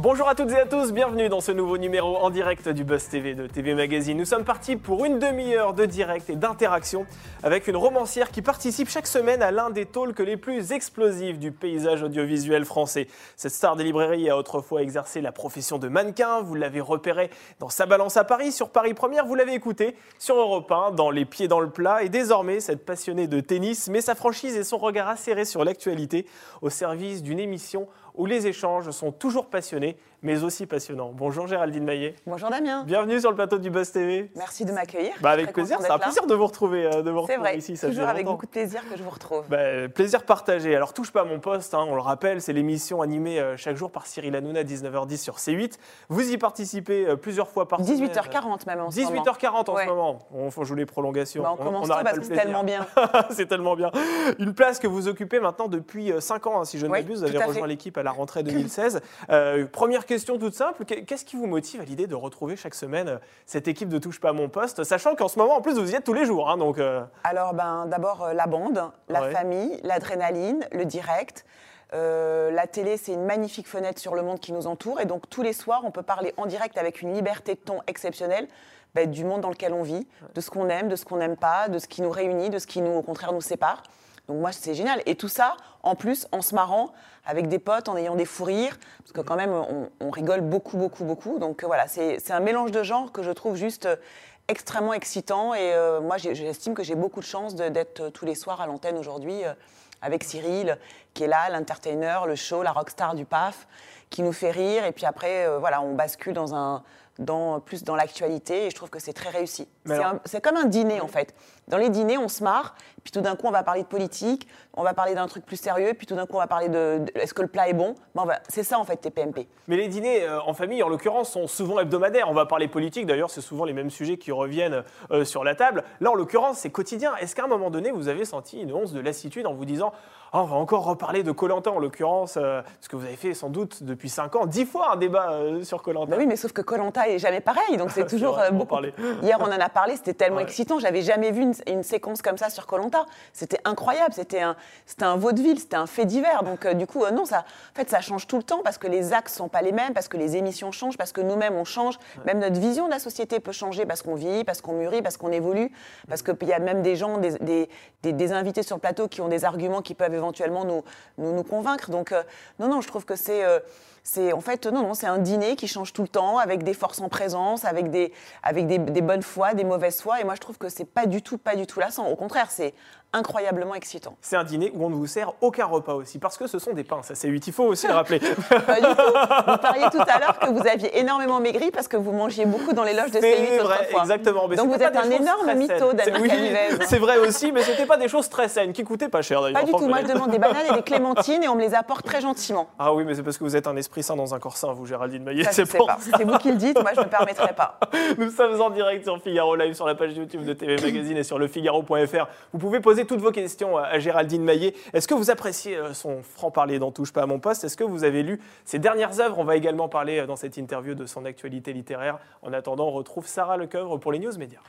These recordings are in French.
Bonjour à toutes et à tous, bienvenue dans ce nouveau numéro en direct du Buzz TV de TV Magazine. Nous sommes partis pour une demi-heure de direct et d'interaction avec une romancière qui participe chaque semaine à l'un des talks les plus explosifs du paysage audiovisuel français. Cette star des librairies a autrefois exercé la profession de mannequin, vous l'avez repéré dans sa balance à Paris, sur Paris Première, vous l'avez écouté sur Europe 1, dans Les Pieds dans le Plat, et désormais cette passionnée de tennis met sa franchise et son regard acéré sur l'actualité au service d'une émission où les échanges sont toujours passionnés, mais aussi passionnants. Bonjour Géraldine Maillet. Bonjour Damien. Bienvenue sur le plateau du Buzz TV. Merci de m'accueillir. Bah avec plaisir, c'est un plaisir de vous retrouver, euh, de vous C'est retrouver vrai, ici. Ça toujours avec longtemps. beaucoup de plaisir que je vous retrouve. Bah, plaisir partagé. Alors touche pas à mon poste, hein, on le rappelle, c'est l'émission animée euh, chaque jour par Cyril Hanouna, 19h10 sur C8. Vous y participez euh, plusieurs fois par semaine. 18h40 même en ce moment. 18h40 en Ouais. ce moment. On jouer les prolongations. Bah, on commence tôt n'arrête parce que c'est tellement bien. c'est tellement bien. Une place que vous occupez maintenant depuis 5 ans, hein, si je ne Oui, m'abuse. Vous tout avez à rejoint l'équipe à la rentrée 2016. Euh, première question toute simple. Qu'est- Qu'est-ce qui vous motive à l'idée de retrouver chaque semaine euh, cette équipe de Touche pas à mon poste, sachant qu'en ce moment, en plus, vous y êtes tous les jours. hein, donc, euh, Alors ben, d'abord euh, la bande, la Ouais. famille, l'adrénaline, le direct. Euh, la télé, c'est une magnifique fenêtre sur le monde qui nous entoure. Et donc tous les soirs, on peut parler en direct avec une liberté de ton exceptionnelle ben, du monde dans lequel on vit, de ce qu'on aime, de ce qu'on n'aime pas, de ce qui nous réunit, de ce qui nous, au contraire, nous sépare. Donc moi, c'est génial. Et tout ça, en plus, en se marrant avec des potes, en ayant des fous rires, parce que quand même, on, on rigole beaucoup, beaucoup, beaucoup. Donc euh, voilà, c'est un mélange de genres que je trouve juste euh, extrêmement excitant. Et euh, moi, j'estime que j'ai beaucoup de chance d'être tous les soirs à l'antenne aujourd'hui euh, avec Cyril, qui est là, l'entertainer, le show, la rockstar du PAF, qui nous fait rire. Et puis après, euh, voilà, on bascule dans un, dans, plus dans l'actualité. Et je trouve que c'est très réussi. C'est comme un dîner, en fait. Dans les dîners, on se marre, puis tout d'un coup, on va parler de politique, on va parler d'un truc plus sérieux, puis tout d'un coup, on va parler de, de- est-ce que le plat est bon? Ben, C'est ça, en fait, TPMP. Mais les dîners euh, en famille, en l'occurrence, sont souvent hebdomadaires. On va parler politique, d'ailleurs, c'est souvent les mêmes sujets qui reviennent euh, sur la table. Là, en l'occurrence, c'est quotidien. Est-ce qu'à un moment donné, vous avez senti une once de lassitude en vous disant Ah, on va encore reparler de Colanta, en l'occurrence, euh, ce que vous avez fait sans doute depuis 5 ans, 10 fois un débat euh, sur Colanta Bah oui, mais sauf que Colanta est jamais pareil, donc c'est toujours vrai, beaucoup. Hier, on en a parlé, c'était tellement Ouais. excitant. J'avais jamais vu une, une séquence comme ça sur Colanta. C'était incroyable. C'était un, c'était un vaudeville, c'était un fait divers. Donc euh, du coup, euh, non, ça, en fait, ça change tout le temps parce que les axes sont pas les mêmes, parce que les émissions changent, parce que nous-mêmes on change. Même notre vision de la société peut changer parce qu'on vieillit, parce qu'on mûrit, parce qu'on évolue, parce qu'il y a même des gens, des, des- des- des invités sur le plateau qui ont des arguments qui peuvent éventuellement nous, nous, nous convaincre. Donc euh, non, non, je trouve que c'est c'est en fait non non c'est un dîner qui change tout le temps avec des forces en présence avec des avec des, bonnes fois des mauvaises fois et moi je trouve que c'est pas du tout pas du tout lassant. Au contraire c'est incroyablement excitant C'est un dîner où on ne vous sert aucun repas aussi, parce que ce sont des pains, ça c'est 8, il faut aussi le rappeler. pas du tout vous parliez tout à l'heure que vous aviez énormément maigri parce que vous mangiez beaucoup dans les loges de C'est C8 vrai, autrefois exactement. Mais donc vous êtes un énorme mytho C'est- oui. C'est vrai aussi, mais c'était pas des choses très saines, qui coûtaient pas cher d'ailleurs. pas du tout moi je demande des bananes et des clémentines et on me les apporte très gentiment Ah oui, mais c'est parce que vous êtes un esprit sain dans un corps sain, vous, Géraldine Maillet. c'est pas c'est vous qui le dites moi je me permettrai pas Nous sommes en direct sur Figaro Live, sur la page YouTube de TV Magazine et sur lefigaro.fr. Vous pouvez poser toutes vos questions à- Géraldine Maillet. Est-ce que vous appréciez euh, son franc-parler dans Touche pas à mon poste? Est-ce que vous avez lu ses dernières œuvres? On va également parler euh, dans cette interview de son actualité littéraire. En attendant, on retrouve Sarah Lecoeuvre pour les news médias.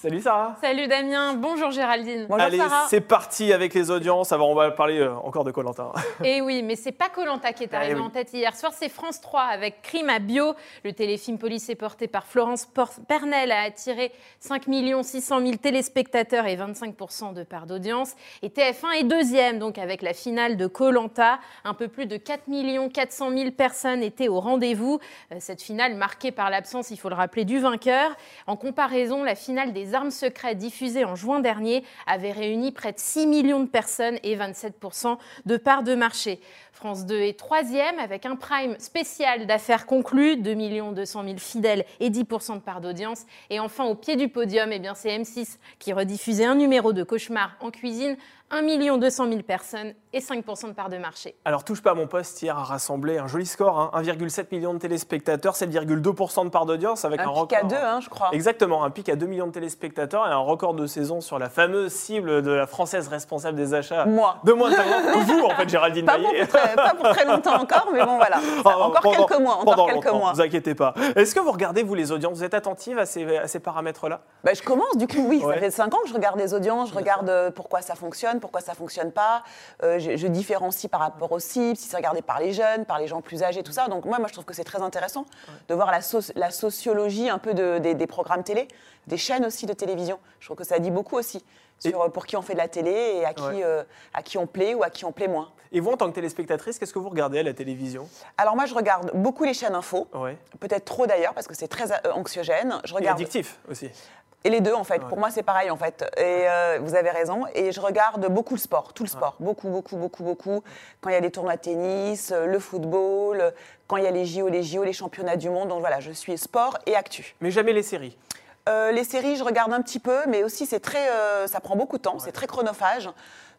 Salut Sarah Salut Damien, bonjour Géraldine. Bonjour Allez, Sarah c'est parti avec les audiences. Alors, on va parler euh, encore de Corentin. Et oui, mais c'est pas Colanta qui est arrivé Eh oui. en tête hier soir, c'est France 3 avec Crime à Bio. Le téléfilm policier porté par Florence Pernel a attiré 5 600 000 téléspectateurs et 25% de part d'audience. Et TF1 est deuxième, donc avec la finale de Colanta. Un peu plus de 4 400 000 personnes étaient au rendez-vous. Euh, Cette finale marquée par l'absence, il faut le rappeler, du vainqueur. En comparaison, la finale des armes secrètes diffusée en juin dernier avait réuni près de 6 millions de personnes et 27% de part de marché. France 2 est troisième avec un prime spécial d'affaires conclues, 2 200 000 fidèles et 10% de part d'audience. Et enfin, au pied du podium, eh c'est M6 qui rediffusait un numéro de cauchemar en cuisine, 1 200 000 personnes et 5% de part de marché. Alors, touche pas à mon poste hier a rassemblé un joli score, hein, 1,7 million de téléspectateurs, 7,2% de part d'audience avec un, un record. pic à deux hein, je crois Exactement, un pic à 2 millions de téléspectateurs et un record de saison sur la fameuse cible de la française responsable des achats. moi De moins de 50 ans. vous, en fait, Géraldine pas pour, Maillet. très, pas pour très longtemps encore, mais bon voilà. Ça, Ah, encore pendant- quelques mois, pendant quelques longtemps, mois. vous inquiétez pas. Est-ce que vous regardez, vous, les audiences? Vous êtes attentive à ces, à ces paramètres-là? Bah, je commence, du coup, oui. Ouais. Ça fait cinq ans que je regarde les audiences, je regarde euh, pourquoi ça fonctionne, fonctionne, pourquoi ça fonctionne pas. Euh, je, je différencie par rapport aux cibles, si c'est regardé par les jeunes, par les gens plus âgés, tout ça. Donc moi, moi je trouve que c'est très intéressant de voir la, soci- la sociologie un peu de- des, des programmes télé, des chaînes aussi de télévision. Je trouve que ça dit beaucoup aussi sur euh, pour qui on fait de la télé et à qui, Ouais. euh, à qui on plaît ou à qui on plaît moins. Et vous, en tant que téléspectatrice, qu'est-ce que vous regardez à la télévision? Alors moi, je regarde beaucoup les chaînes info. Ouais. Peut-être trop d'ailleurs parce que c'est très anxiogène. Je Et regarde addictif aussi. Et les deux, en fait. Ouais. Pour moi, c'est pareil, en fait. Et euh, vous avez raison. Et je regarde beaucoup le sport, tout le sport. Beaucoup, beaucoup, beaucoup, beaucoup. Quand il y a des tournois de tennis, euh, le football, quand il y a les JO, les JO, les championnats du monde. Donc voilà, je suis sport et actu. Mais jamais les séries. Euh, les séries, je regarde un petit peu, mais aussi, c'est très, euh, ça prend beaucoup de temps, c'est très chronophage.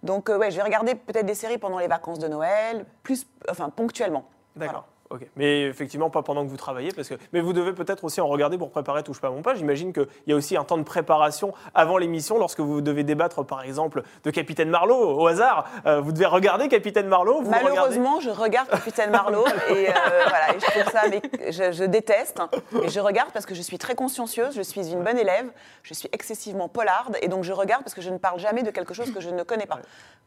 Donc, euh, ouais, je vais regarder peut-être des séries pendant les vacances de Noël, plus, enfin, ponctuellement. D'accord. Ok. Mais effectivement, pas pendant que vous travaillez, parce que. Mais vous devez peut-être aussi en regarder pour préparer Touche pas à mon pas. J'imagine qu'il y a aussi un temps de préparation avant l'émission, lorsque vous devez débattre, par exemple, de Capitaine Marlowe au hasard. Euh, vous devez regarder Capitaine Marlowe. Vous le regardez Malheureusement, je regarde Capitaine Marlowe et, euh, voilà, et je trouve ça, mais je, je déteste. Et je regarde parce que je suis très consciencieuse, je suis une bonne élève, je suis excessivement polarde et donc je regarde parce que je ne parle jamais de quelque chose que je ne connais pas.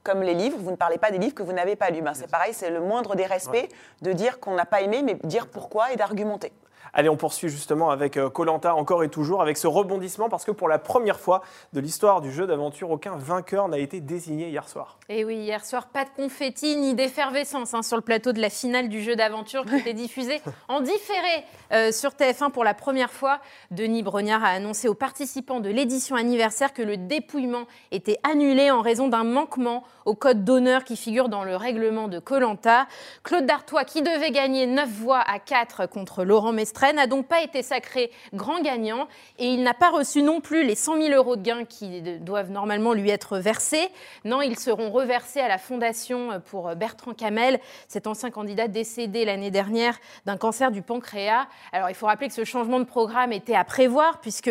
Comme les livres, vous ne parlez pas des livres que vous n'avez pas lus. Ben, c'est pareil, c'est le moindre des respects de dire qu'on n'a pas aimé, mais dire pourquoi et d'argumenter. Allez, on poursuit justement avec Colanta encore et toujours, avec ce rebondissement, parce que pour la première fois de l'histoire du jeu d'aventure, aucun vainqueur n'a été désigné hier soir. Et oui, hier soir, pas de confetti ni d'effervescence hein, sur le plateau de la finale du jeu d'aventure qui était diffusé en différé euh, sur TF1 pour la première fois. Denis Brognard a annoncé aux participants de l'édition anniversaire que le dépouillement était annulé en raison d'un manquement au code d'honneur qui figure dans le règlement de Colanta. Claude Dartois, qui devait gagner 9 voix à 4 contre Laurent N'a donc pas été sacré grand gagnant et il n'a pas reçu non plus les 100 000 euros de gains qui doivent normalement lui être versés. Non, ils seront reversés à la Fondation pour Bertrand Camel, cet ancien candidat décédé l'année dernière d'un cancer du pancréas. Alors il faut rappeler que ce changement de programme était à prévoir puisque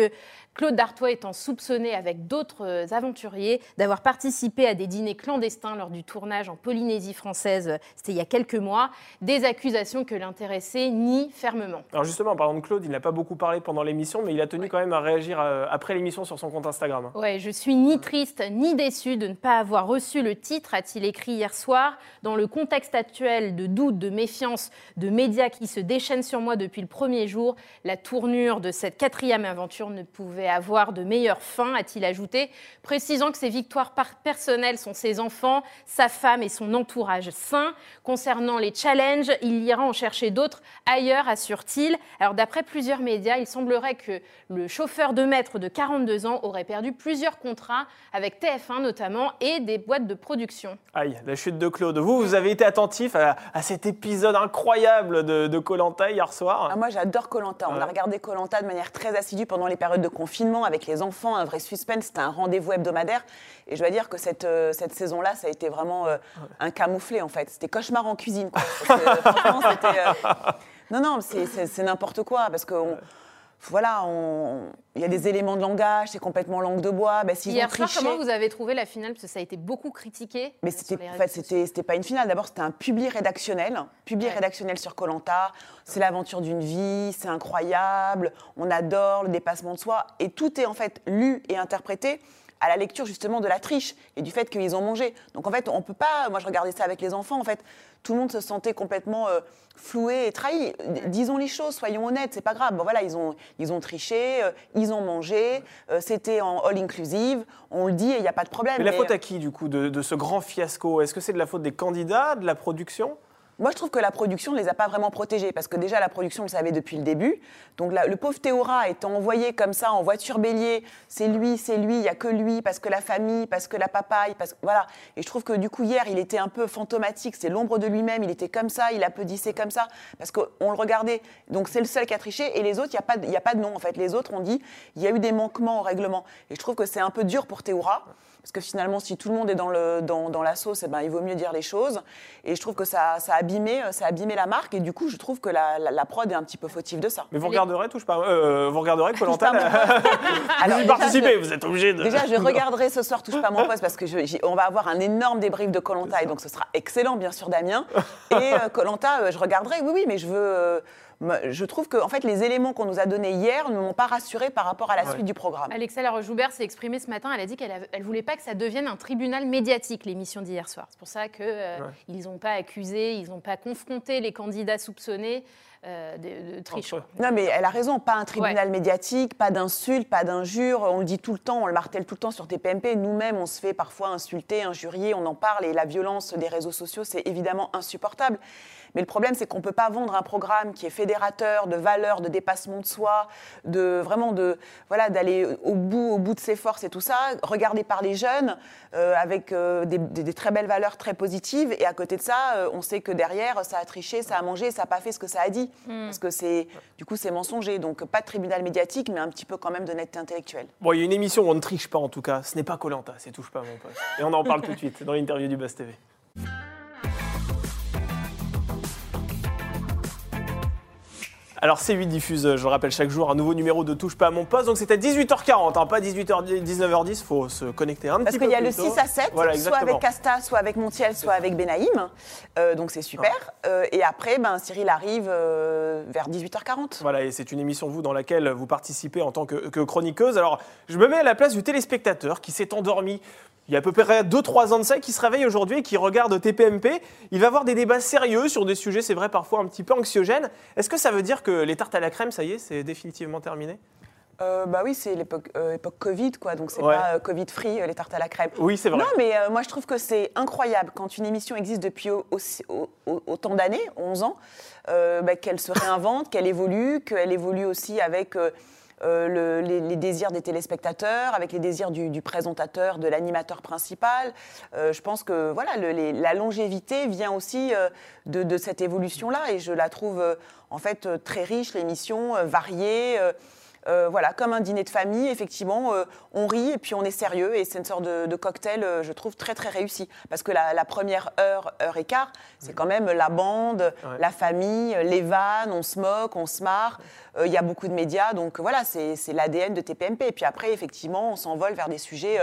Claude Dartois étant soupçonné avec d'autres euh, aventuriers d'avoir participé à des dîners clandestins lors du tournage en Polynésie française, euh, c'était il y a quelques mois, des accusations que l'intéressé nie fermement. Alors justement, en parlant de Claude, il n'a pas beaucoup parlé pendant l'émission, mais il a tenu quand même à réagir euh, après l'émission sur son compte Instagram. Ouais, je suis ni triste ni déçu de ne pas avoir reçu le titre, a-t-il écrit hier soir. Dans le contexte actuel de doute, de méfiance, de médias qui se déchaînent sur moi depuis le premier jour, la tournure de cette quatrième aventure ne pouvait avoir de meilleure fin, a-t-il ajouté, précisant que ses victoires personnelles sont ses enfants, sa femme et son entourage sain. Concernant les challenges, il ira en chercher d'autres ailleurs, assure-t-il. Alors d'après plusieurs médias, il semblerait que le chauffeur de maître de 42 ans aurait perdu plusieurs contrats avec TF1 notamment et des boîtes de production. Aïe, la chute de Claude. Vous, vous avez été attentif à, à cet épisode incroyable de Colanta hier soir? Ah, moi, j'adore Colanta. On Ouais. a regardé Colanta de manière très assidue pendant les périodes de confinement avec les enfants, un vrai suspense. C'était un rendez-vous hebdomadaire. Et je dois dire que cette, euh, cette saison-là, ça a été vraiment euh, un camouflé, en fait. C'était cauchemar en cuisine. quoi. Parce que, franchement, c'était. euh, Non, non, c'est- n'importe quoi. Parce que. Voilà, on- il y a des éléments de langage, c'est complètement langue de bois. Ben, Hier soir, triché- comment vous avez trouvé la finale? Parce que ça a été beaucoup critiqué. mais euh, sur c'était en fait, c'était c'était pas une finale. D'abord, c'était un public rédactionnel, public Ouais. rédactionnel sur Colanta. C'est l'aventure d'une vie, c'est incroyable. On adore le dépassement de soi et tout est en fait lu et interprété à la lecture justement de la triche et du fait qu'ils ont mangé. Donc en fait, on peut pas. Moi, je regardais ça avec les enfants. En fait, tout le monde se sentait complètement euh, floué et trahi. D- Disons les choses, soyons honnêtes. C'est pas grave. Bon, voilà, ils ont ils ont triché, euh, ils ont mangé. euh, c'était en all inclusive. On le dit et il n'y a pas de problème. Mais la Mais- faute à qui, du coup, de, de ce grand fiasco? Est-ce que c'est de la faute des candidats, de la production? Moi, je trouve que la production ne les a pas vraiment protégés parce que déjà, la production, on le savait depuis le début. Donc, le pauvre Théora étant envoyé comme ça en voiture bélier, c'est lui, c'est lui, il n'y a que lui, parce que la famille, parce que la papaye, parce que. Voilà. Et je trouve que du coup, hier, il était un peu fantomatique, c'est l'ombre de lui-même, il était comme ça, il applaudissait comme ça, parce qu'on le regardait. Donc, c'est le seul qui a triché et les autres, il n'y a, a pas de nom en fait. Les autres, on dit, il y a eu des manquements au règlement. Et je trouve que c'est un peu dur pour Théora. Parce que finalement, si tout le monde est dans, le, dans, dans la sauce, eh ben, il vaut mieux dire les choses. Et je trouve que ça, ça, a abîmé, ça a abîmé la marque. Et du coup, je trouve que la, la, la prod est un petit peu fautive de ça. Mais vous regarderez, touche pas. euh, vous regarderez Colanta Vous y déjà, participez, je- vous êtes obligé de. Déjà, je regarderai ce soir Touche pas à mon poste parce que je- on va avoir un énorme débrief de Colanta et donc ce sera excellent, bien sûr, Damien. Et Colanta, je regarderai, oui, oui, mais je veux. euh, je trouve que en fait, les éléments qu'on nous a donnés hier ne m'ont pas rassuré par rapport à la Ouais. suite du programme. Alexa Laroche-Joubert s'est exprimée ce matin. Elle a dit qu'elle ne voulait pas que ça devienne un tribunal médiatique, l'émission d'hier soir. C'est pour ça qu'ils Ouais. n'ont pas accusé, ils n'ont pas confronté les candidats soupçonnés euh, de, de. Non, mais elle a raison, pas un tribunal médiatique, pas d'insultes, pas d'injures. On le dit tout le temps, on le martèle tout le temps sur TPMP. Nous-mêmes, on se fait parfois insulter, injurier, on en parle. Et la violence des réseaux sociaux, c'est évidemment insupportable. Mais le problème, c'est qu'on ne peut pas vendre un programme qui est fédérateur de valeurs, de dépassement de soi, de vraiment de voilà d'aller au bout, au bout de ses forces et tout ça, regardé par les jeunes, euh, avec euh, des, des- des très belles valeurs très positives. Et à côté de ça, euh, on sait que derrière, ça a triché, ça a mangé, ça n'a pas fait ce que ça a dit. Parce que c'est du coup c'est mensonger. Donc pas de tribunal médiatique, mais un petit peu quand même d'honnêteté intellectuelle. Bon, il y a une émission où on ne triche pas en tout cas. Ce n'est pas Colanta, c'est touche pas mon pote. Et on en parle tout de suite dans l'interview du Buzz TV. Alors C8 diffuse, je le rappelle chaque jour, un nouveau numéro de Touche pas à mon poste. Donc c'est à 18h40, hein, pas 18h, 19h10. Faut se connecter un Parce petit qu'il peu y a le tôt. 6 à 7, Voilà, soit avec Casta, soit avec Montiel, soit avec Benaïm. Euh, donc c'est super. Euh, et après, ben, Cyril arrive euh, vers 18h40. Voilà, et c'est une émission, vous, dans laquelle vous participez en tant que, que chroniqueuse. Alors, je me mets à la place du téléspectateur qui s'est endormi il y a à peu près 2-3 ans de ça, qui se réveille aujourd'hui et qui regarde TPMP. Il va avoir des débats sérieux sur des sujets, c'est vrai, parfois un petit peu anxiogènes. Est-ce que ça veut dire que les tartes à la crème, ça y est, c'est définitivement terminé? Euh, bah oui, c'est l'époque euh, époque Covid, quoi. Donc c'est Ouais. pas euh, Covid-free, euh, les tartes à la crème. Oui, c'est vrai. Non, mais moi je trouve que c'est incroyable quand une émission existe depuis au- aussi- au- au- autant d'années, 11 ans, bah, qu'elle se réinvente, qu'elle évolue, qu'elle évolue aussi avec le- les, désirs des téléspectateurs, avec les désirs du, présentateur, de l'animateur principal. Euh, je pense que voilà, la longévité vient aussi euh, de, de cette évolution-là et je la trouve euh, en fait euh, très riche, l'émission, euh, variée. Euh, voilà, comme un dîner de famille, effectivement, euh, on rit et puis on est sérieux et c'est une sorte de, de cocktail, euh, je trouve, très très réussi. Parce que la, la première heure, heure et quart, c'est quand même la bande, la famille, les vannes, on se moque, on se marre. Il y a beaucoup de médias, donc voilà, c'est l'ADN de TPMP. Et puis après, effectivement, on s'envole vers des sujets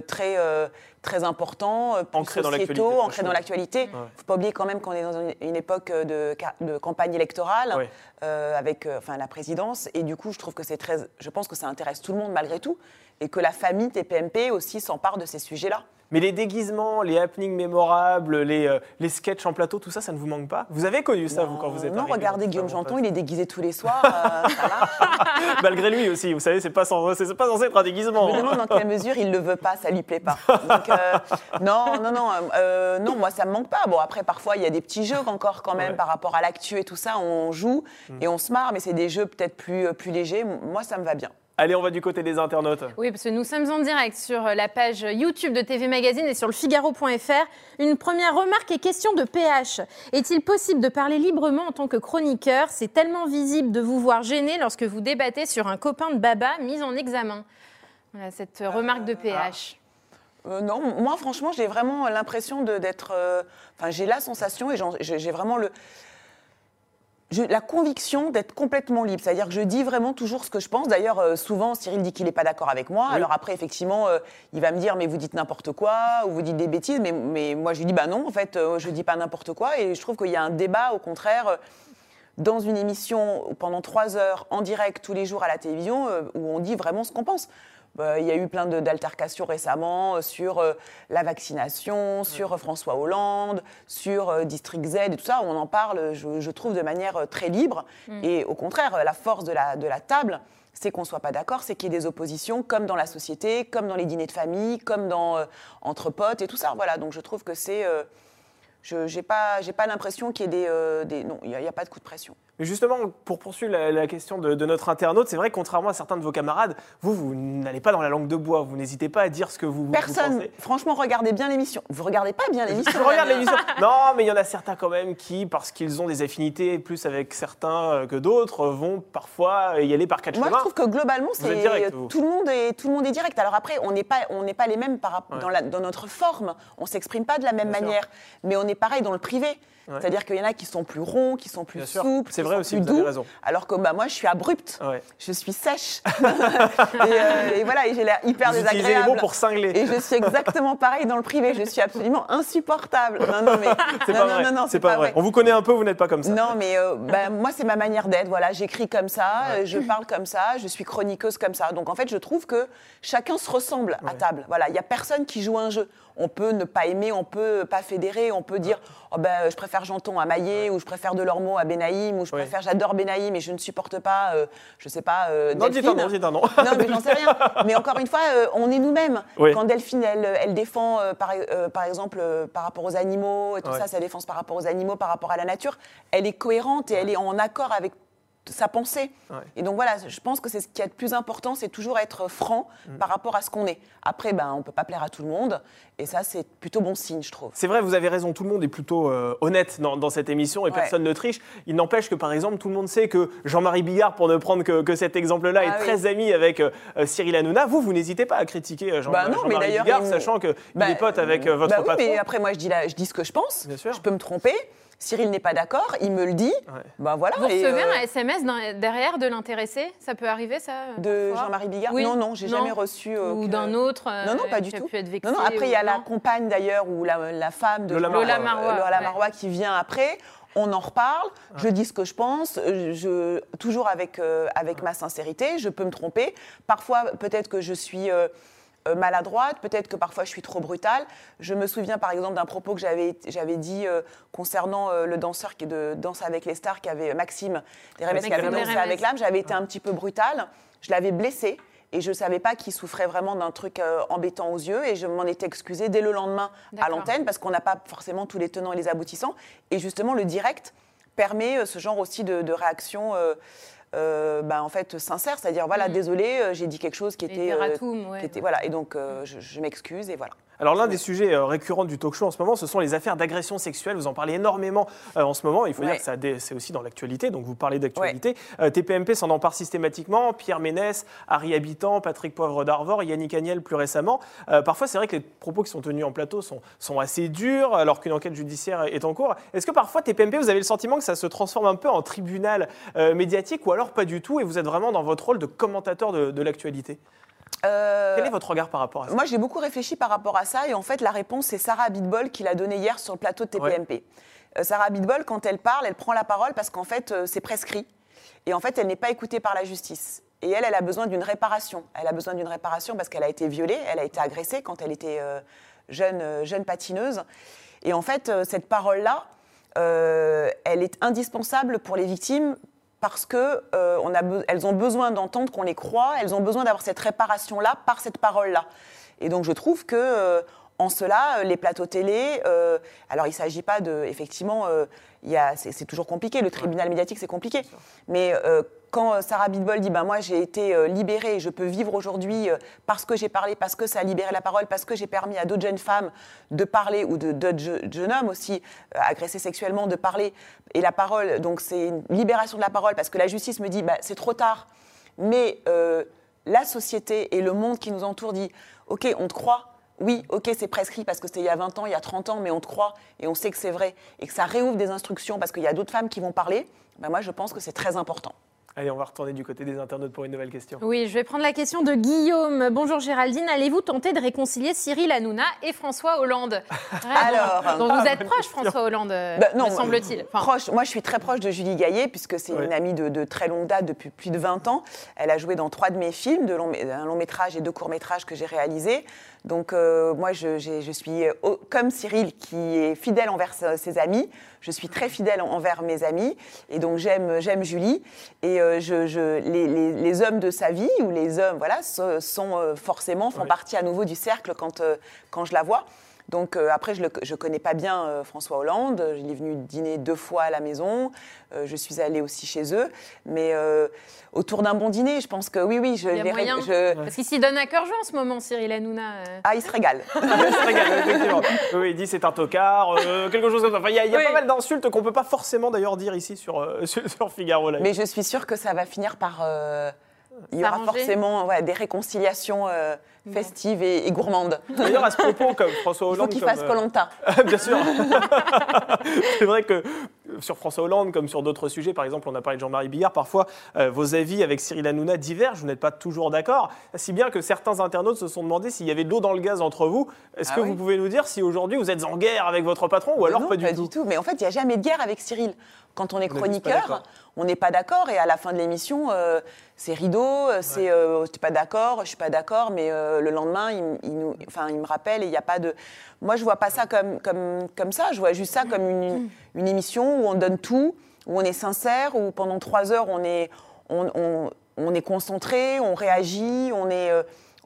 très, euh, très importants, euh, plus Ancrés dans l'actualité, ancrés dans l'actualité. Il ne faut pas oublier quand même qu'on est dans une, une époque de, ca- de campagne électorale Ouais. euh, avec euh, enfin, la présidence. Et du coup, je trouve que c'est très. Je pense que ça intéresse tout le monde malgré tout. Et que la famille TPMP aussi s'empare de ces sujets-là. Mais les déguisements, les happenings mémorables, les, euh, les sketchs en plateau, tout ça, ça ne vous manque pas? Vous avez connu ça, vous, quand vous êtes Non, regardez Guillaume Janton, il est déguisé tous les soirs. euh, ça Malgré lui aussi, vous savez, c'est pas, sans- c'est pas censé être un déguisement. Je me demande dans quelle mesure il le veut pas, ça lui plaît pas. Donc, euh, non, non, non, non, moi ça me manque pas. Bon, après, parfois, il y a des petits jeux encore quand même Ouais. Mm. par rapport à l'actu et tout ça. On joue et on se marre, mais c'est des jeux peut-être plus, plus légers. Moi, ça me va bien. Allez, on va du côté des internautes. Oui, parce que nous sommes en direct sur la page YouTube de TV Magazine et sur le Figaro.fr. Une première remarque et question de PH. Est-il possible de parler librement en tant que chroniqueur? C'est tellement visible de vous voir gêné lorsque vous débattez sur un copain de Baba mis en examen. Voilà cette remarque de PH. Euh, non, moi franchement, j'ai vraiment l'impression de- d'être. euh, Enfin, j'ai la sensation et j'ai vraiment le. Je- la conviction d'être complètement libre, c'est-à-dire que je dis vraiment toujours ce que je pense. D'ailleurs, euh, souvent, Cyril dit qu'il n'est pas d'accord avec moi. Oui. Alors après, effectivement, euh, il va me dire mais vous dites n'importe quoi ou vous dites des bêtises. Mais, mais moi, je lui dis bah non, en fait, euh, je dis pas n'importe quoi. Et je trouve qu'il y a un débat, au contraire. dans une émission pendant trois heures en direct tous les jours à la télévision où on dit vraiment ce qu'on pense. Bah, Il y a eu plein d'altercations récemment euh, sur euh, la vaccination, sur euh, François Hollande, sur euh, District Z et tout ça. On en parle, je, je trouve, de manière euh, très libre. Et au contraire, euh, la force de la, de la table, c'est qu'on ne soit pas d'accord, c'est qu'il y ait des oppositions, comme dans la société, comme dans les dîners de famille, comme dans euh, entre potes et tout ça. Voilà, donc je trouve que c'est... euh, je n'ai pas, j'ai pas l'impression qu'il y ait des... euh, des- non, il n'y a, pas de coup de pression. Mais justement, pour poursuivre la, la question de, de notre internaute, c'est vrai que contrairement à certains de vos camarades, vous, vous n'allez pas dans la langue de bois, vous n'hésitez pas à dire ce que vous, vous Personne, pensez. franchement, regardez bien l'émission. Vous regardez pas bien l'émission Je regarde l'émission. Non, mais il y en a certains quand même qui, parce qu'ils ont des affinités plus avec certains euh, que d'autres, vont parfois y aller par quatre Moi, je chemins. trouve que globalement, Vous c'est direct, vous. tout le monde est tout le monde est direct. Alors après, on n'est pas on n'est pas les mêmes par, rap- Ouais. dans, la- dans notre forme. On s'exprime pas de la même Bien sûr. manière, mais on est pareil dans le privé. Ouais. C'est-à-dire qu'il y en a qui sont plus ronds, qui sont plus Bien souples, C'est vrai aussi, plus doux. raison. Alors que bah, moi, je suis abrupte, Ouais. je suis sèche. et, euh, et voilà, et j'ai l'air hyper Vous utilisez les désagréable. mots pour cingler. Et je suis exactement pareil dans le privé. Je suis absolument insupportable. Non, non, mais C'est non, pas non, vrai. non, non, c'est pas, vrai. On vous connaît un peu, vous n'êtes pas comme ça. non, mais euh, bah, moi, c'est ma manière d'être. Voilà, j'écris comme ça, euh, je parle comme ça, je suis chroniqueuse comme ça. Donc, en fait, je trouve que chacun se ressemble à table. Voilà, il n'y a personne qui joue un jeu. On peut ne pas aimer, on peut pas fédérer, on peut dire oh ben, je préfère Janton à Maillet, ou je préfère Delormeau à Benaïm, ou je préfère, j'adore Benaïm et je ne supporte pas, euh, je sais pas, euh, Non, dites un nom, dites un nom. Non, mais j'en sais rien. Mais encore une fois, euh, on est nous-mêmes. Oui. Quand Delphine, elle, elle défend, euh, par, par exemple, par rapport aux animaux, et tout Ouais. ça, sa défense par rapport aux animaux, par rapport à la nature, elle est cohérente et elle est en accord avec sa pensée. Ouais. Et donc voilà, je pense que c'est ce qui est le plus important, c'est toujours être franc Mm. par rapport à ce qu'on est. Après, ben, on ne peut pas plaire à tout le monde, et ça, c'est plutôt bon signe, je trouve. C'est vrai, vous avez raison, tout le monde est plutôt euh, honnête dans, dans cette émission et Ouais. personne ne triche. Il n'empêche que, par exemple, tout le monde sait que Jean-Marie Bigard, pour ne prendre que, que cet exemple-là, Ah est oui. très ami avec euh, euh, Cyril Hanouna. Vous, vous n'hésitez pas à critiquer Jean- Bah Jean-Marie d'ailleurs, Bigard, il- sachant qu'il Bah, est pote avec euh, votre bah oui, patron. mais après, moi, je dis, la- je dis ce que je pense. Bien sûr. Je peux me tromper. Cyril n'est pas d'accord, il me le dit. Ouais. Ben voilà. Vous et, recevez euh, un SMS d'un- derrière de l'intéressé? Ça peut arriver, ça de parfois? Jean-Marie Bigard? Oui. Non, non, j'ai jamais reçu. euh, Ou que- d'un autre euh, Non, non, pas du tout. pu être vexé Non, non, après, il y a la compagne d'ailleurs, ou la, la femme de Lola Marois, Lola ouais. Marois qui vient après. On en reparle, je dis ce que je pense, euh, je, toujours avec, euh, avec ma sincérité, je peux me tromper. Parfois, peut-être que je suis euh, euh, maladroite, peut-être que parfois je suis trop brutale. Je me souviens par exemple d'un propos que j'avais j'avais dit euh, concernant euh, le danseur qui est de Danse avec les stars, qui avait Maxime qui avait dansé avec l'âme. J'avais été un petit peu brutale, je l'avais blessé. Et je ne savais pas qu'il souffrait vraiment d'un truc euh, embêtant aux yeux. Et je m'en étais excusée dès le lendemain à l'antenne parce qu'on n'a pas forcément tous les tenants et les aboutissants. Et justement, le direct permet euh, ce genre aussi de, de réaction. Euh, bah, en fait sincère, c'est-à-dire voilà Mhm. désolé, euh, j'ai dit quelque chose qui était, euh, ouais. qui était voilà et donc euh, je, je m'excuse et voilà. Alors l'un des sujets euh, récurrents du talk show en ce moment, ce sont les affaires d'agression sexuelle. Vous en parlez énormément euh, en ce moment. Il faut dire que c'est aussi dans l'actualité, donc vous parlez d'actualité. Euh, TPMP s'en empare systématiquement. Pierre Ménès, Harry Habitant, Patrick Poivre d'Arvor, Yannick Agnel plus récemment. Parfois, c'est vrai que les propos qui sont tenus en plateau sont, sont assez durs, alors qu'une enquête judiciaire est en cours. Est-ce que parfois TPMP, vous avez le sentiment que ça se transforme un peu en tribunal médiatique, ou alors pas du tout, et vous êtes vraiment dans votre rôle de commentateur de, de l'actualité? Euh, Quel est votre regard par rapport à ça? Moi, j'ai beaucoup réfléchi par rapport à ça et en fait, la réponse, c'est Sarah Abitbol qui l'a donnée hier sur le plateau de TPMP. Euh, Sarah Abitbol, quand elle parle, elle prend la parole parce qu'en fait, euh, c'est prescrit et en fait, elle n'est pas écoutée par la justice. Et elle, elle a besoin d'une réparation. Elle a besoin d'une réparation parce qu'elle a été violée, elle a été agressée quand elle était jeune, jeune patineuse. Et en fait, cette parole-là, elle est indispensable pour les victimes parce que euh, on a be- elles ont besoin d'entendre qu'on les croit, elles ont besoin d'avoir cette réparation-là par cette parole-là. Et donc je trouve que euh, en cela, euh, les plateaux télé, euh, alors il ne s'agit pas de, effectivement, c'est toujours compliqué, le tribunal médiatique c'est compliqué, mais quand euh, Sarah Bitbol dit ben moi j'ai été euh, libérée, je peux vivre aujourd'hui euh, parce que j'ai parlé, parce que ça a libéré la parole, parce que j'ai permis à d'autres jeunes femmes de parler ou d'autres je- jeunes hommes aussi agressés sexuellement de parler et la parole, donc c'est une libération de la parole parce que la justice me dit bah, c'est trop tard, mais la société et le monde qui nous entoure dit ok on te croit. Oui, ok, c'est prescrit parce que c'était il y a 20 ans, il y a 30 ans, mais on te croit et on sait que c'est vrai et que ça réouvre des instructions parce qu'il y a d'autres femmes qui vont parler. Ben moi, je pense que c'est très important. Allez, on va retourner du côté des internautes pour une nouvelle question. Oui, je vais prendre la question de Guillaume. Bonjour Géraldine, allez-vous tenter de réconcilier Cyril Hanouna et François Hollande. Alors, Donc vous Ah, êtes bonne proche, question. François Hollande, euh, Bah, non, me semble-t-il. Enfin, Proche, moi, je suis très proche de Julie Gaillet, puisque c'est Ouais. une amie de, de très longue date, depuis plus de 20 ans. Elle a joué dans trois de mes films, de long, un long métrage et deux courts métrages que j'ai réalisés. Donc, euh, moi, je, suis euh, au- comme Cyril, qui est fidèle envers se- ses amis. Je suis très fidèle en- envers mes amis. Et donc, j'aime, j'aime Julie. Et euh, je, je- les, les- les hommes de sa vie, ou les hommes, voilà, so- sont euh, forcément, font partie à nouveau du cercle quand, euh, quand je la vois. Donc euh, après, je ne connais pas bien euh, François Hollande. Il est venu dîner deux fois à la maison. Euh, je suis allée aussi chez eux. Mais euh, autour d'un bon dîner, je pense que oui, oui, je Il y a les ré- moyen. je- Parce qu'il s'y donne à cœur joie en ce moment, Cyril Hanouna. euh. Ah, il se régale. Il se régale, effectivement. Oui, il dit c'est un tocard, euh, quelque chose comme ça. Enfin, il y a, il y a Oui. pas mal d'insultes qu'on peut pas forcément d'ailleurs dire ici sur, euh, sur, Figaro Live. Mais je suis sûre que ça va finir par. euh, il y aura forcément ouais, des réconciliations. Euh, festive et, et gourmande. D'ailleurs, à ce propos, comme François Il faut Hollande. qu'il fasse euh, Colanta. Bien sûr. c'est vrai que sur François Hollande, comme sur d'autres sujets, par exemple, on a parlé de Jean-Marie Billard, parfois euh, vos avis avec Cyril Hanouna divergent, vous n'êtes pas toujours d'accord, si bien que certains internautes se sont demandé s'il y avait de l'eau dans le gaz entre vous. Est-ce Ah que oui. vous pouvez nous dire si aujourd'hui vous êtes en guerre avec votre patron ou alors Non, pas du tout? Mais en fait, il n'y a jamais de guerre avec Cyril. Quand on est pas chroniqueur. On n'est pas d'accord et à la fin de l'émission, euh, c'est rideau, euh, c'est euh, t'es pas d'accord, je suis pas d'accord, mais euh, le lendemain, il, m- il nous, enfin, il me rappelle et il n'y a pas de. Moi, je vois pas ça comme, comme, comme ça. Je vois juste ça comme une, une émission où on donne tout, où on est sincère, où pendant trois heures, on est, on, on- on est concentré, on réagit, on est.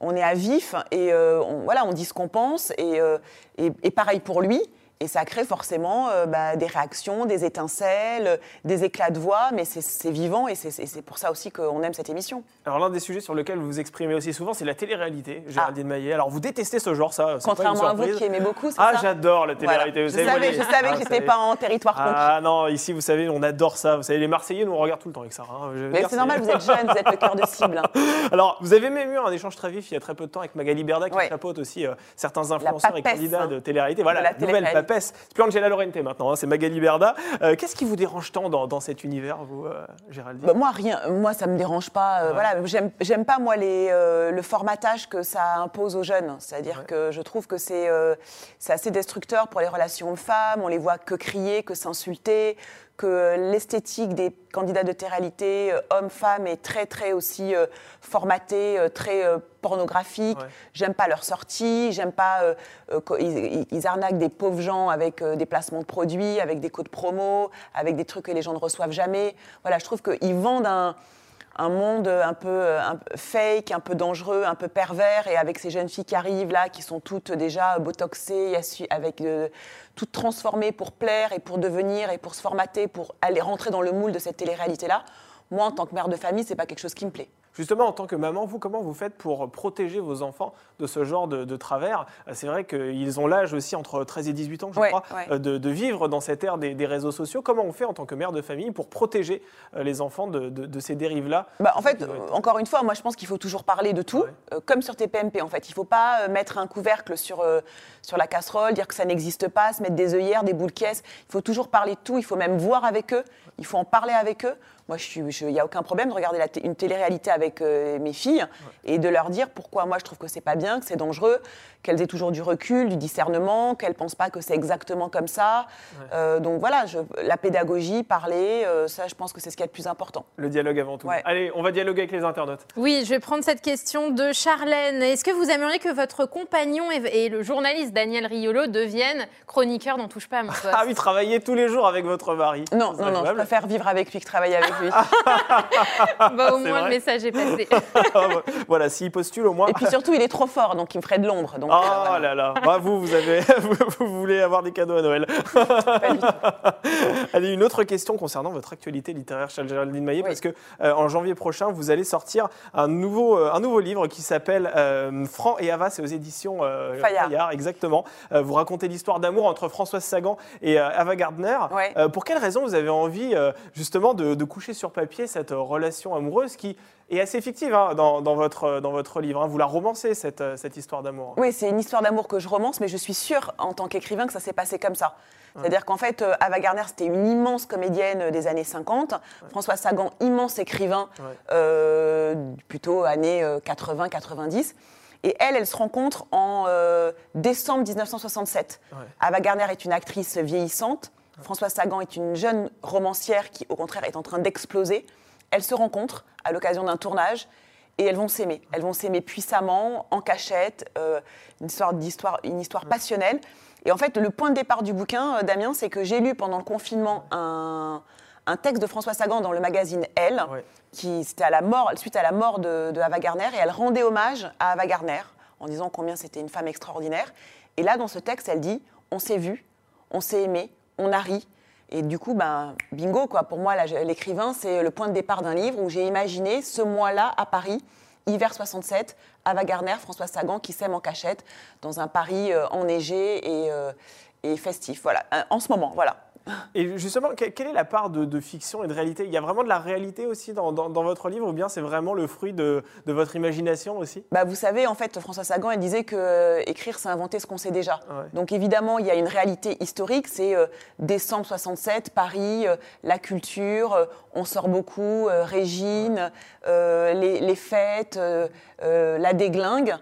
on est à vif et euh, on, voilà, on dit ce qu'on pense et, euh, et, et pareil pour lui. Et ça crée forcément euh, bah, des réactions, des étincelles, euh, des éclats de voix, mais c'est- vivant et c'est- pour ça aussi qu'on aime cette émission. Alors l'un des sujets sur lesquels vous vous exprimez aussi souvent, c'est la télé-réalité, Géraldine Maillet. Alors vous détestez ce genre, ça c'est pas une Ah. Contrairement à vous qui aimez beaucoup, c'est Ah, j'adore la télé-réalité. Vous savez, moi, savais, les- je savais Ah, que j'étais pas en territoire conquis. Ah non, ici vous savez, on adore ça. Vous savez, les Marseillais nous regardent tout le temps avec ça. hein. Mais c'est normal, vous êtes jeune, vous êtes le cœur de cible. hein. Alors, vous avez même eu un échange très vif il y a très peu de temps avec Magali Berda qui Ouais. chapeaute aussi euh, certains influenceurs et candidats hein. de télé-réalité. Voilà, De la nouvelle C'est plus Angela Laurente maintenant, hein, c'est Magali Berda. Euh, Qu'est-ce qui vous dérange tant dans, dans cet univers, vous, euh, Géraldine Bah, moi, rien. Moi, ça me dérange pas. euh, Ouais. Voilà, j'aime, pas moi les, euh, le formatage que ça impose aux jeunes. C'est-à-dire Ouais. que je trouve que c'est, c'est assez destructeur pour les relations hommes-femmes. On les voit que crier, que s'insulter, que l'esthétique des candidats de télé-réalité, euh, hommes-femmes, est très très aussi euh, formatée, euh, très euh, pornographique. Ouais. J'aime pas leurs sorties. J'aime pas. euh, ils, arnaquent des pauvres gens avec des placements de produits, avec des codes promo, avec des trucs que les gens ne reçoivent jamais. Voilà, je trouve qu'ils vendent un, un monde un peu, euh, un peu fake, un peu dangereux, un peu pervers, et avec ces jeunes filles qui arrivent là, qui sont toutes déjà botoxées, avec euh, toutes transformées pour plaire et pour devenir et pour se formater, pour aller rentrer dans le moule de cette télé-réalité-là. Moi, en tant que mère de famille, c'est pas quelque chose qui me plaît. Justement, en tant que maman, vous, comment vous faites pour protéger vos enfants de ce genre de, de travers? Euh, C'est vrai qu'ils ont l'âge aussi entre 13 et 18 ans, je Ouais, crois, ouais. euh, de, de vivre dans cette ère des, des réseaux sociaux. Comment on fait en tant que mère de famille pour protéger euh, les enfants de, de- de ces dérives-là? Bah, en fait, encore une fois, moi je pense qu'il faut toujours parler de tout, Ouais. euh, comme sur TPMP en fait. Il ne faut pas mettre un couvercle sur, euh, sur la casserole, dire que ça n'existe pas, se mettre des œillères, des boules caisses. Il faut toujours parler de tout, il faut même voir avec eux, il faut en parler avec eux. Moi, il n'y a aucun problème de regarder la une télé-réalité avec euh, mes filles et de leur dire pourquoi moi je trouve que c'est pas bien, que c'est dangereux, qu'elles aient toujours du recul, du discernement, qu'elles ne pensent pas que c'est exactement comme ça. Euh, donc voilà, je- la pédagogie, parler, euh, ça je pense que c'est ce qu'il y a de plus important. Le dialogue avant tout. Ouais. Allez, on va dialoguer avec les internautes. Oui, je vais prendre cette question de Charlène. Est-ce que vous aimeriez que votre compagnon et, et le journaliste Daniel Riolo deviennent chroniqueurs n'en touche pas à mon poste? Ah oui, travailler tous les jours avec votre mari. Non, non, non, je préfère vivre avec lui que travailler avec lui. Bah, Au moins, vrai. le message est passé. voilà, s'il postule au moins. Et puis surtout, il est trop fort, donc il me ferait de l'ombre. Donc, Oh euh, voilà. là là, Bah, vous, vous, avez, vous, voulez avoir des cadeaux à Noël. Pas du tout. Allez, une autre question concernant votre actualité littéraire, Charles Géraldine Maillet, Oui. parce que euh, en janvier prochain, vous allez sortir un nouveau, euh, un nouveau livre qui s'appelle euh, Franc et Ava, c'est aux éditions euh, Fayard. exactement. Euh, vous racontez l'histoire d'amour entre Françoise Sagan et euh, Ava Gardner. Euh, pour quelle raison vous avez envie euh, justement de, de coucher sur papier cette relation amoureuse qui est assez fictive hein, dans, dans votre, dans votre livre hein. Vous la romancez, cette, euh, cette histoire d'amour. Oui, c'est une histoire d'amour que je romance, mais je suis sûre, en tant qu'écrivain, que ça s'est passé comme ça. C'est-à-dire qu'en fait, euh, Ava Gardner, c'était une immense comédienne euh, des années 50. François Sagan, immense écrivain, Ouais. euh, plutôt années 80-90. Et elle, elle se rencontre en euh, décembre 1967. Ouais. Ava Gardner est une actrice vieillissante. François Sagan est une jeune romancière qui, au contraire, est en train d'exploser. Elles se rencontrent à l'occasion d'un tournage et elles vont s'aimer. Elles vont s'aimer puissamment, en cachette, euh, une sorte d'histoire, une histoire passionnelle. Et en fait, le point de départ du bouquin, euh, Damien, c'est que j'ai lu pendant le confinement un, un texte de François Sagan dans le magazine Elle, Ouais. qui c'était à la mort, suite à la mort de, de Ava Gardner, et elle rendait hommage à Ava Gardner en disant combien c'était une femme extraordinaire. Et là, dans ce texte, elle dit on s'est vu, on s'est aimé, on a ri. Et du coup, ben, bingo, quoi. Pour moi, l'écrivain, c'est le point de départ d'un livre où j'ai imaginé ce mois-là à Paris, hiver 67, Ava Gardner, François Sagan qui s'aiment en cachette dans un Paris euh, enneigé et, euh, et festif. Voilà, Euh, en ce moment, voilà. Et justement, que- quelle est la part de, de fiction et de réalité? Il y a vraiment de la réalité aussi dans, dans- dans votre livre ou bien c'est vraiment le fruit de, de votre imagination aussi? Bah, vous savez, en fait, François Sagan, elle disait que euh, écrire, c'est inventer ce qu'on sait déjà. Ouais. Donc évidemment, il y a une réalité historique, c'est euh, décembre 67, Paris, euh, la culture, euh, on sort beaucoup, Régine, les, les fêtes, la déglingue.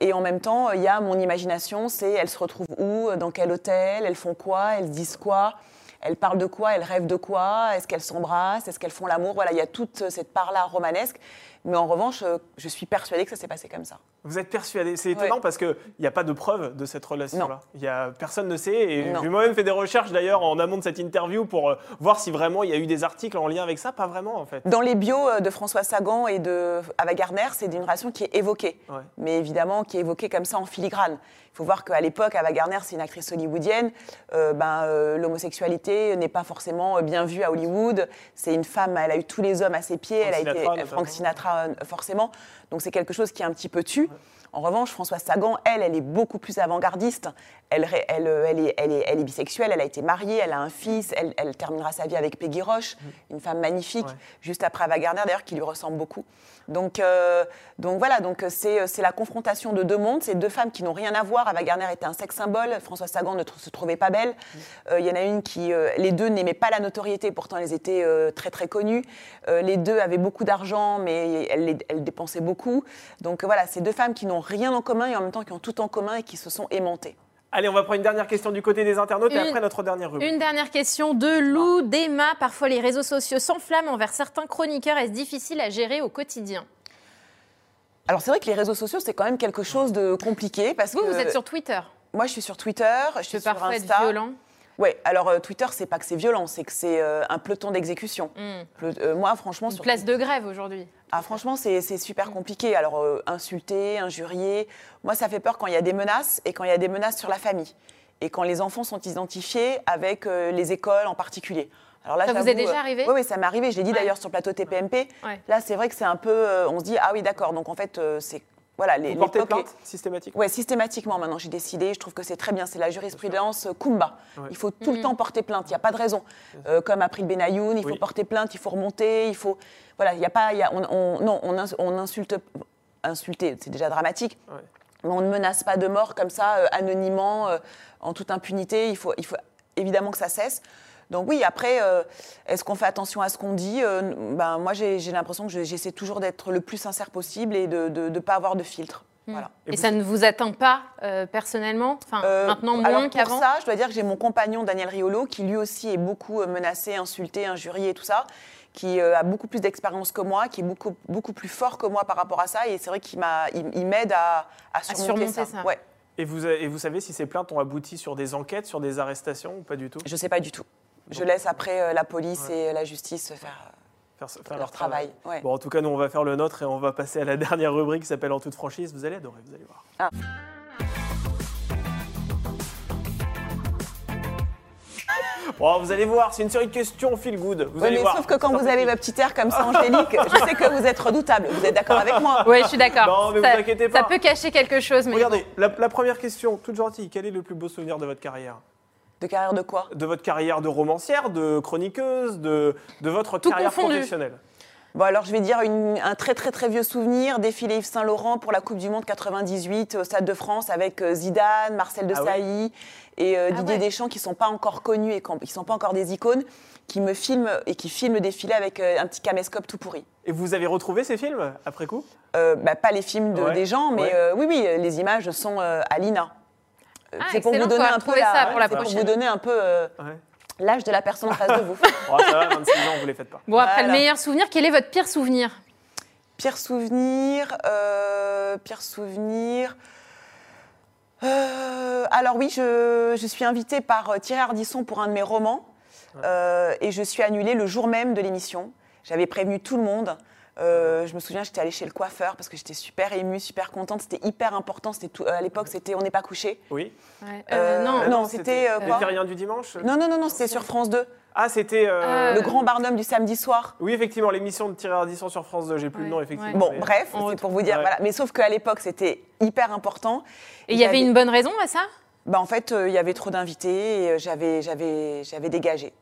Et en même temps, il y a mon imagination, c'est elles se retrouvent où, dans quel hôtel, elles font quoi, elles disent quoi? Elles parlent de quoi? Elles rêvent de quoi? Est-ce qu'elles s'embrassent? Est-ce qu'elles font l'amour? Voilà, il y a toute cette part-là romanesque. Mais en revanche, euh, je suis persuadée que ça s'est passé comme ça. Vous êtes persuadé C'est étonnant Ouais. parce qu'il n'y a pas de preuve de cette relation-là. Il y a Personne ne sait. Et j'ai moi-même fait des recherches d'ailleurs en amont de cette interview pour euh, voir si vraiment il y a eu des articles en lien avec ça. Pas vraiment en fait. Dans les bios euh, de François Sagan et de Ava Gardner, c'est une relation qui est évoquée. Ouais. Mais évidemment, qui est évoquée comme ça en filigrane. Il faut voir qu'à l'époque, Ava Gardner, c'est une actrice hollywoodienne. Euh, ben, euh, L'homosexualité n'est pas forcément bien vue à Hollywood. C'est une femme, elle a eu tous les hommes à ses pieds. Frank elle a Sinatra, été. Frank Sinatra, forcément. Donc c'est quelque chose qui est un petit peu tu. En revanche, Françoise Sagan, elle, elle est beaucoup plus avant-gardiste. Elle, ré- elle, euh, elle, est, elle, est, elle est bisexuelle, elle a été mariée, elle a un fils, elle, elle terminera sa vie avec Peggy Roche, une femme magnifique, Ouais. juste après Ava Gardner, d'ailleurs, qui lui ressemble beaucoup. Donc, euh, donc voilà, donc euh, c'est c'est la confrontation de deux mondes, c'est deux femmes qui n'ont rien à voir. Ava Gardner était un sexe symbole, Françoise Sagan ne tr- se trouvait pas belle. Euh, Il y en a une qui, euh, les deux n'aimaient pas la notoriété, pourtant elles étaient très très connues. Les deux avaient beaucoup d'argent, mais elles, les- elles dépensaient beaucoup. Donc voilà, c'est deux femmes qui n'ont rien en commun et en même temps qui ont tout en commun et qui se sont aimantées. Allez, on va prendre une dernière question du côté des internautes et après notre dernière rubrique. Une dernière question de Lou, d'Emma. Parfois, les réseaux sociaux s'enflamment envers certains chroniqueurs. Est-ce difficile à gérer au quotidien? Alors c'est vrai que les réseaux sociaux, c'est quand même quelque chose de compliqué parce Vous, que vous êtes sur Twitter. moi je suis sur Twitter, je suis sur parfois être Insta. violent. Ouais, alors euh, Twitter, c'est pas que c'est violent, c'est que c'est euh, un peloton d'exécution. Hmm. Euh, moi, franchement, Une sur place de grève aujourd'hui. Ah, franchement, c'est super compliqué. Alors, insulter, injurier, moi, ça fait peur quand il y a des menaces et quand il y a des menaces sur la famille. Et quand les enfants sont identifiés avec les écoles en particulier. Alors là, Ça vous est déjà arrivé Oui, oui, ça m'est arrivé. Je l'ai dit Ouais. d'ailleurs sur le plateau TPMP. Ouais. Là, c'est vrai que c'est un peu. on se dit, ah oui, d'accord. Donc, en fait, c'est. Voilà, les, Vous portez plainte systématiquement Ouais, systématiquement maintenant, j'ai décidé. Je trouve que c'est très bien. C'est la jurisprudence euh, Kumba. Ouais. Il faut tout Mhm. le temps porter plainte. Il n'y a pas de raison. Euh, comme après le Benayoun, il faut Oui. porter plainte, il faut remonter, il faut. Voilà, il n'y a pas. il y a- on, on- non, on, ins- on insulte. Insulter, c'est déjà dramatique. Ouais. Mais on ne menace pas de mort comme ça, euh, anonymement, euh, en toute impunité. Il faut, il faut évidemment que ça cesse. Donc oui, après, euh, est-ce qu'on fait attention à ce qu'on dit Euh, ben, Moi, j'ai l'impression que je- j'essaie toujours d'être le plus sincère possible et de ne pas avoir de filtre. Mm. Voilà. Et Et, vous- ça ne vous atteint pas euh, personnellement Enfin, Euh, maintenant alors moins pour qu'avant ça, je dois dire que j'ai mon compagnon Daniel Riolo, qui lui aussi est beaucoup menacé, insulté, injurié et tout ça, qui euh, a beaucoup plus d'expérience que moi, qui est beaucoup, beaucoup plus fort que moi par rapport à ça. Et c'est vrai qu'il m'a- il, il m'aide à, à surmonter, surmonter ça. ça. Ouais, et vous, et vous savez si ces plaintes ont abouti sur des enquêtes, sur des arrestations ou pas du tout? Je sais pas du tout. Je laisse après euh, la police Ouais. et la justice faire, Faire, euh, faire leur travail. Ouais. Bon, en tout cas, nous, on va faire le nôtre et on va passer à la dernière rubrique qui s'appelle En toute franchise. Vous allez adorer, vous allez voir. Ah. Bon, vous allez voir, c'est une série de questions feel good. Vous Ouais, allez mais voir. sauf que quand C'est vous avez sympathique. votre petit air comme ça, Angélique, je sais que vous êtes redoutable. Vous êtes d'accord avec moi Oui, je suis d'accord. Non, mais vous ça, inquiétez pas. ça peut cacher quelque chose, mais Regardez, la, la première question, toute gentille. Quel est le plus beau souvenir de votre carrière? De carrière de quoi? De votre carrière de romancière, de chroniqueuse, de, de votre Tout carrière confondu. professionnelle Bon, alors je vais dire une- un très très très vieux souvenir, défilé Yves Saint-Laurent pour la Coupe du Monde 98 au Stade de France avec euh, Zidane, Marcel de Ah oui Sailly et euh, Ah Didier ouais. Deschamps qui sont pas encore connus et qui ne sont pas encore des icônes, qui me filment et qui filment le défilé avec euh, un petit caméscope tout pourri. Et vous avez retrouvé ces films après coup? Euh, bah, pas les films de- Ouais, des gens, mais ouais. euh, oui, oui, les images sont euh, à l'INA. Ah, c'est pour vous donner un peu retrouver ça la- pour la c'est pour prochaine. vous donner un peu euh, Ouais. l'âge de la personne en face de vous. Oh, ça va, 26 ans, vous les faites pas. bon, après Voilà. le meilleur souvenir, quel est votre pire souvenir? Pire souvenir, euh, pire souvenir. Euh, alors oui, je, je suis invitée par Thierry Ardisson pour un de mes romans euh, et je suis annulée le jour même de l'émission. J'avais prévenu tout le monde. Euh, je me souviens, j'étais allée chez le coiffeur parce que j'étais super émue, super contente. C'était hyper important. C'était tout, euh, à l'époque, c'était On n'est pas couché. Oui Ouais, Euh, euh, Non, non, c'était, euh, quoi C'était rien du dimanche? Non, non, non, non, c'était sur France 2. Ah, c'était. euh, Euh, Le grand Barnum du samedi soir. Oui, effectivement, l'émission de Thierry Ardisson sur France 2, j'ai plus le nom, effectivement. Bon, mais- bref, c'est pour vous dire. Ouais. Voilà. Mais sauf qu'à l'époque, c'était hyper important. Et il y avait une bonne raison à ça? Bah, en fait, euh, il y avait trop d'invités et j'avais, j'avais, j'avais dégagé.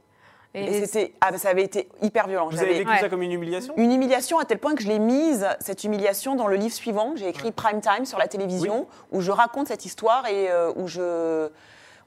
Et, Et- c'était, ah, ça avait été hyper violent. Vous avez vécu Ouais. ça comme une humiliation? Une humiliation à tel point que je l'ai mise, cette humiliation, dans le livre suivant. J'ai écrit Prime Time sur la télévision, où je raconte cette histoire et euh, où je,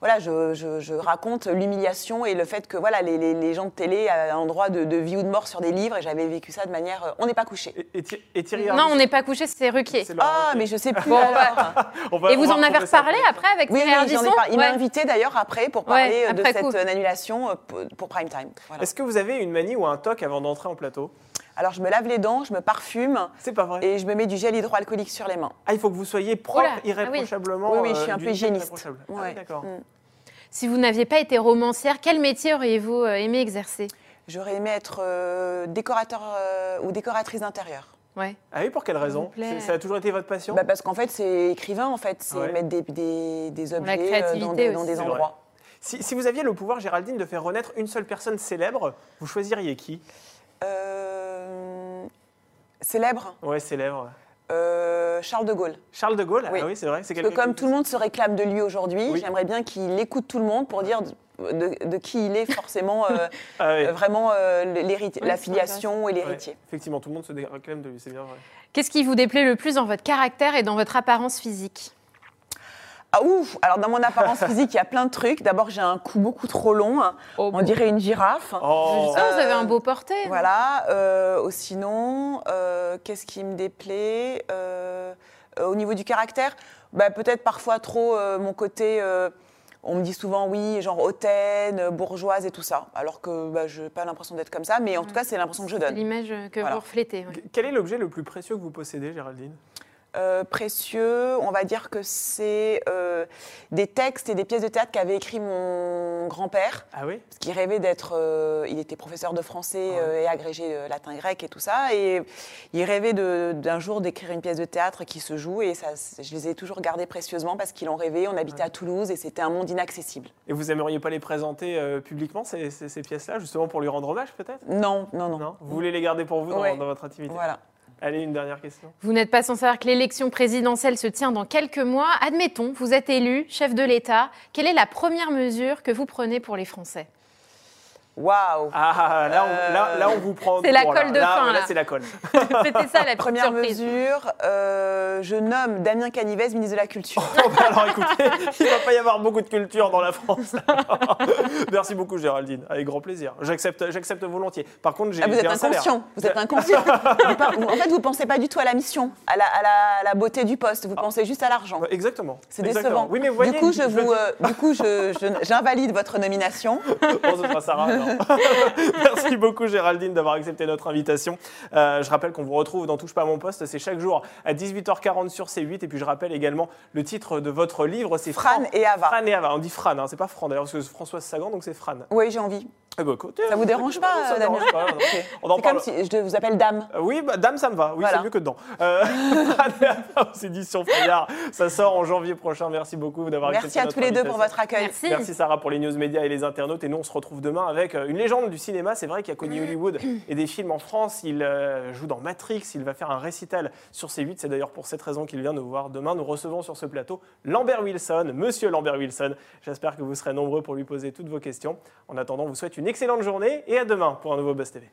voilà, je, je- je raconte l'humiliation et le fait que voilà, les, les- les gens de télé ont un droit de, de vie ou de mort sur des livres. Et j'avais vécu ça de manière. euh, on n'est pas couché. Et, et Thi- et Thierry Non, on n'est pas couché, c'est Ruquier. Ah, mais je sais plus. Bon, alors. On va- Et vous on en avez reparlé après avec Oui, Thierry oui, par- Il m'a Ouais. invité d'ailleurs après pour parler euh, de après cette coup. euh, annulation euh, pour, Prime Time. Voilà. Est-ce que vous avez une manie ou un toc avant d'entrer en plateau? Alors je me lave les dents, je me parfume C'est pas vrai. et je me mets du gel hydroalcoolique sur les mains. Ah, il faut que vous soyez propre Oula, ah oui. irréprochablement. Oui, oui, je suis euh, un peu hygiéniste. Ah, oui, d'accord. Mm. Si vous n'aviez pas été romancière, quel métier auriez-vous euh, aimé exercer? J'aurais aimé être euh, décorateur euh, ou décoratrice d'intérieur. Ouais. Ah oui, pour quelle raison? Ça a toujours été votre passion? Bah, parce qu'en fait, c'est écrivain, en fait. C'est Ouais. mettre des, des, objets euh, dans des, dans des endroits. si, si vous aviez le pouvoir, Géraldine, de faire renaître une seule personne célèbre, vous choisiriez qui? Euh, célèbre, Ouais, célèbre. Euh, Charles de Gaulle. Charles de Gaulle Oui. Ah oui, c'est vrai. Parce que comme tout le monde se réclame de lui aujourd'hui, Oui. j'aimerais bien qu'il écoute tout le monde pour dire de, qui il est forcément euh, Ah oui. euh, vraiment euh, l'héritier- Oui, la c'est filiation et Ouais, l'héritier. Effectivement, tout le monde se réclame de lui, c'est bien vrai. Qu'est-ce qui vous déplaît le plus dans votre caractère et dans votre apparence physique? Ah ouf Alors dans mon apparence physique, il y a plein de trucs. D'abord, j'ai un cou beaucoup trop long. hein. Oh, On dirait une girafe. Oh, Ah, vous avez un beau porté. Voilà. euh, sinon, euh, qu'est-ce qui me déplaît Euh, euh, Au niveau du caractère, bah, peut-être parfois trop euh, mon côté. euh, on me dit souvent oui, genre hautaine, bourgeoise et tout ça. Alors que bah, je n'ai pas l'impression d'être comme ça, mais en tout cas, c'est l'impression que je C'est donne. l'image que Voilà. vous reflétez. ouais. Quel est l'objet le plus précieux que vous possédez, Géraldine? Euh, précieux, on va dire que c'est euh, des textes et des pièces de théâtre qu'avait écrit mon grand-père. Ah oui? Parce qu'il rêvait d'être. euh, il était professeur de français euh, et agrégé latin-grec et tout ça. Et il rêvait d'un jour d'écrire une pièce de théâtre qui se joue. Et ça, je les ai toujours gardées précieusement parce qu'ils l'ont rêvé. On habitait à Toulouse et c'était un monde inaccessible. Et vous aimeriez pas les présenter publiquement, ces, ces- ces pièces-là, justement pour lui rendre hommage, peut-être? Non, non, non. Non? Vous voulez les garder pour vous dans, Ouais. dans votre intimité? Voilà. Allez, une dernière question. Vous n'êtes pas sans savoir que l'élection présidentielle se tient dans quelques mois. Admettons, vous êtes élu chef de l'État. Quelle est la première mesure que vous prenez pour les Français? Waouh! Ah, là, on, Euh, là, là, on vous prend. C'est la colle de là, fin, Là, là. c'est la colle. C'était ça la Première surprise. mesure, euh, je nomme Damien Canivez ministre de la Culture. Bon, bah, alors écoutez, il va pas y avoir beaucoup de culture dans la France. Merci beaucoup Géraldine, avec grand plaisir. J'accepte, j'accepte volontiers. Par contre, j'ai Ah, vous êtes un inconscient. Vous êtes inconscient. Vous en fait, vous pensez pas du tout à la mission, à la, à la- à la beauté du poste. Vous pensez juste à l'argent. Ouais, Exactement. C'est décevant. Oui, mais vous voyez, du coup, je le vous, dis- euh, du coup, je- je- j'invalide votre nomination. Bon, ce sera Sarah. Merci beaucoup Géraldine d'avoir accepté notre invitation. Euh, je rappelle qu'on vous retrouve dans Touche pas à mon poste, c'est chaque jour à 18h40 sur C8. Et puis je rappelle également le titre de votre livre, c'est Fran et Ava. Fran et Ava. On dit Fran, hein, c'est pas Fran d'ailleurs, parce que c'est Françoise Sagan, donc c'est Fran. Oui, j'ai envie. Eh ben, écoutez, Ça vous dérange pas, Ça Damien dérange pas, non. On en C'est parle. comme si je vous appelle Dame. Euh, Oui, bah, dame, ça me va. Oui, Voilà. c'est mieux que dedans. Euh, aux éditions Fayard, ça sort en janvier prochain. Merci beaucoup d'avoir Merci accepté à notre tous les deux pour votre accueil. Merci. Merci Sarah pour les news médias et les internautes. Et nous, on se retrouve demain avec euh, une légende du cinéma. C'est vrai qu'il a connu Hollywood et des films en France. Il euh, joue dans Matrix. Il va faire un récital sur C8. C'est d'ailleurs pour cette raison qu'il vient nous voir demain. Nous recevons sur ce plateau Lambert Wilson, monsieur Lambert Wilson. J'espère que vous serez nombreux pour lui poser toutes vos questions. En attendant, on vous souhaite une excellente journée et à demain pour un nouveau Buzz TV.